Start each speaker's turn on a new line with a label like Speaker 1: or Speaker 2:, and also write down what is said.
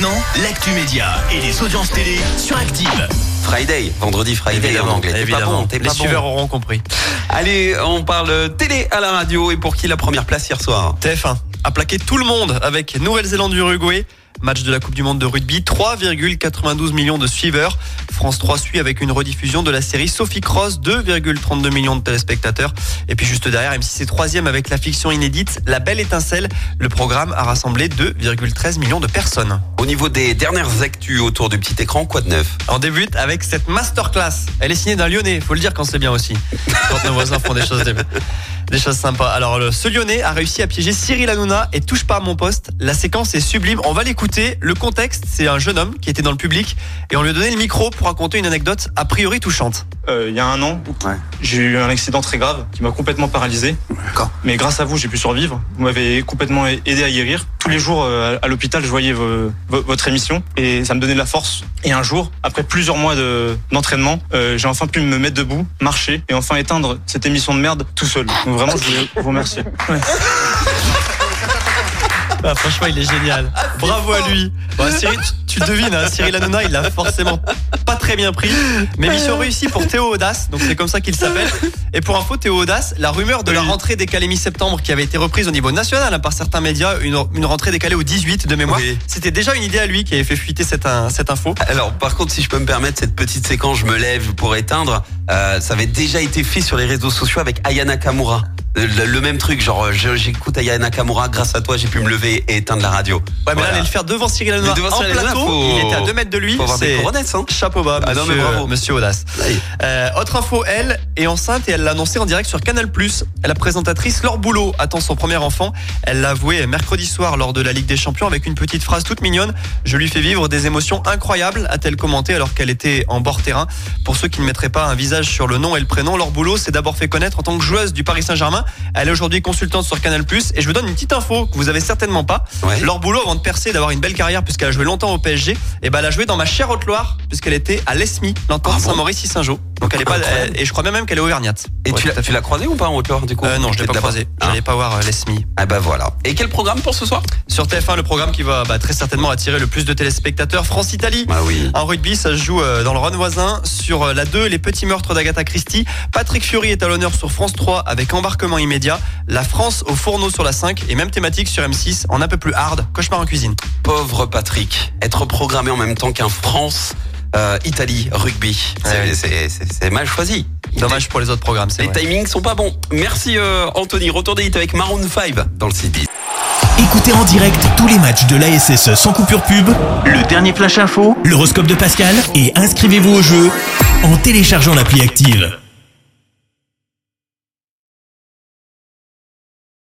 Speaker 1: maintenant, l'actu média et les audiences télé sur Active.
Speaker 2: Friday, vendredi Friday
Speaker 3: Évidemment,
Speaker 2: en anglais. T'es pas
Speaker 3: évidemment.
Speaker 2: bon, t'es
Speaker 3: les
Speaker 2: pas bon.
Speaker 3: auront compris.
Speaker 2: Allez, on parle télé à la radio et pour qui la première place hier soir?
Speaker 3: TF1 a plaqué tout le monde avec Nouvelle-Zélande-Uruguay. Match de la Coupe du Monde de rugby, 3,92 millions de suiveurs. France 3 suit avec une rediffusion de la série Sophie Cross, 2,32 millions de téléspectateurs. Et puis juste derrière, M6 est troisième avec la fiction inédite La Belle Étincelle. Le programme a rassemblé 2,13 millions de personnes.
Speaker 2: Au niveau des dernières actus autour du petit écran, quoi de neuf?
Speaker 3: On débute avec cette masterclass. Elle est signée d'un Lyonnais, faut le dire quand c'est bien aussi. Quand nos voisins font des choses, des choses sympas. Alors, le- ce Lyonnais a réussi à piéger Cyril Hanouna et touche pas à mon poste. La séquence est sublime. On va l'écouter. Le contexte, c'est un jeune homme qui était dans le public et on lui a donné le micro pour raconter une anecdote a priori touchante.
Speaker 4: Euh, il y a un an,
Speaker 2: Ouais.
Speaker 4: j'ai eu un accident très grave qui m'a complètement paralysé. Mais grâce à vous, j'ai pu survivre. Vous m'avez complètement aidé à guérir. Tous les jours euh, à l'hôpital, je voyais vo- vo- votre émission et ça me donnait de la force. Et un jour, après plusieurs mois de- d'entraînement, euh, j'ai enfin pu me mettre debout, marcher et enfin éteindre cette émission de merde tout seul. Donc vraiment, je voulais vous remercier. Ouais.
Speaker 3: Ah, franchement, il est génial. Bravo à lui. Bon, Cyril, tu, devines, hein, Cyril Hanouna, il l'a forcément pas très bien pris. Mais mission réussie pour Théo Audace, donc c'est comme ça qu'il s'appelle. Et pour info, Théo Audace, la rumeur de la rentrée décalée mi-septembre qui avait été reprise au niveau national hein, par certains médias, une, une rentrée décalée au 18 de mémoire,
Speaker 2: Oui.
Speaker 3: c'était déjà une idée à lui qui avait fait fuiter cette, un- cette info.
Speaker 2: Alors, par contre, si je peux me permettre cette petite séquence, je me lève pour éteindre. euh, ça avait déjà été fait sur les réseaux sociaux avec Ayana Kamura. Le, le même truc, genre je- j'écoute Ayana Kamura, grâce à toi j'ai pu me lever et éteindre la radio.
Speaker 3: Ouais, mais
Speaker 2: Voilà.
Speaker 3: là, aller le faire devant Cyril Hanouna
Speaker 2: devant
Speaker 3: en
Speaker 2: Cyril
Speaker 3: plateau,
Speaker 2: faut-
Speaker 3: il était à 2 mètres de lui.
Speaker 2: Faut avoir des hein.
Speaker 3: chapeau bas,
Speaker 2: Ah non, mais bravo.
Speaker 3: monsieur Audace. Euh, autre info, elle est enceinte et elle l'a annoncé en direct sur Canal+. La présentatrice Laure Boulot attend son premier enfant. Elle l'a avoué mercredi soir lors de la Ligue des Champions avec une petite phrase toute mignonne. Je lui fais vivre des émotions incroyables, a-t-elle commenté alors qu'elle était en bord terrain. Pour ceux qui ne mettraient pas un visage sur le nom et le prénom, Laure Boulot s'est d'abord fait connaître en tant que joueuse du Paris Saint-Germain. Elle est aujourd'hui consultante sur Canal+. Et je vous donne une petite info que vous avez certainement pas.
Speaker 2: Ouais.
Speaker 3: Laure Boulot, avant de percer, et d'avoir une belle carrière, puisqu'elle a joué longtemps au PSG, et ben elle a joué dans ma chère Haute-Loire, puisqu'elle était à l'ESMI, l'entente
Speaker 2: Ah bon?
Speaker 3: Saint-Maurice-Saint-Jean. Donc elle est pas, elle- et je crois même même qu'elle est auvergnate.
Speaker 2: Et
Speaker 3: Ouais,
Speaker 2: tu
Speaker 3: tout
Speaker 2: l'as
Speaker 3: à
Speaker 2: tu
Speaker 3: fait.
Speaker 2: l'as croisé ou pas en hauteur du coup
Speaker 3: Euh, non, je l'ai pas
Speaker 2: Peut-être là-bas.
Speaker 3: J'allais pas voir euh, l'ESMI.
Speaker 2: Ah bah voilà. Et quel programme pour ce soir?
Speaker 3: Sur TF1, le programme qui va bah, très certainement attirer le plus de téléspectateurs, France-Italie.
Speaker 2: Bah oui.
Speaker 3: En rugby, ça se joue euh, dans le Rhône voisin. Sur euh, la 2, les petits meurtres d'Agatha Christie. Patrick Fiori est à l'honneur sur France 3 avec embarquement immédiat. La France au fourneau sur la 5 et même thématique sur M6 en un peu plus hard. Cauchemar en cuisine.
Speaker 2: Pauvre Patrick, être programmé en même temps qu'un France. Euh, Italie, rugby, C'est-
Speaker 3: Ouais.
Speaker 2: c'est mal choisi.
Speaker 3: Dommage pour les autres programmes,
Speaker 2: Les
Speaker 3: vrai.
Speaker 2: timings sont pas bons. Merci euh, Anthony. Retour des hits avec Maroon 5 dans le CD.
Speaker 1: Écoutez en direct tous les matchs de l'ASSE sans coupure pub, le dernier flash info, l'horoscope de Pascal et inscrivez-vous au jeu en téléchargeant l'appli active.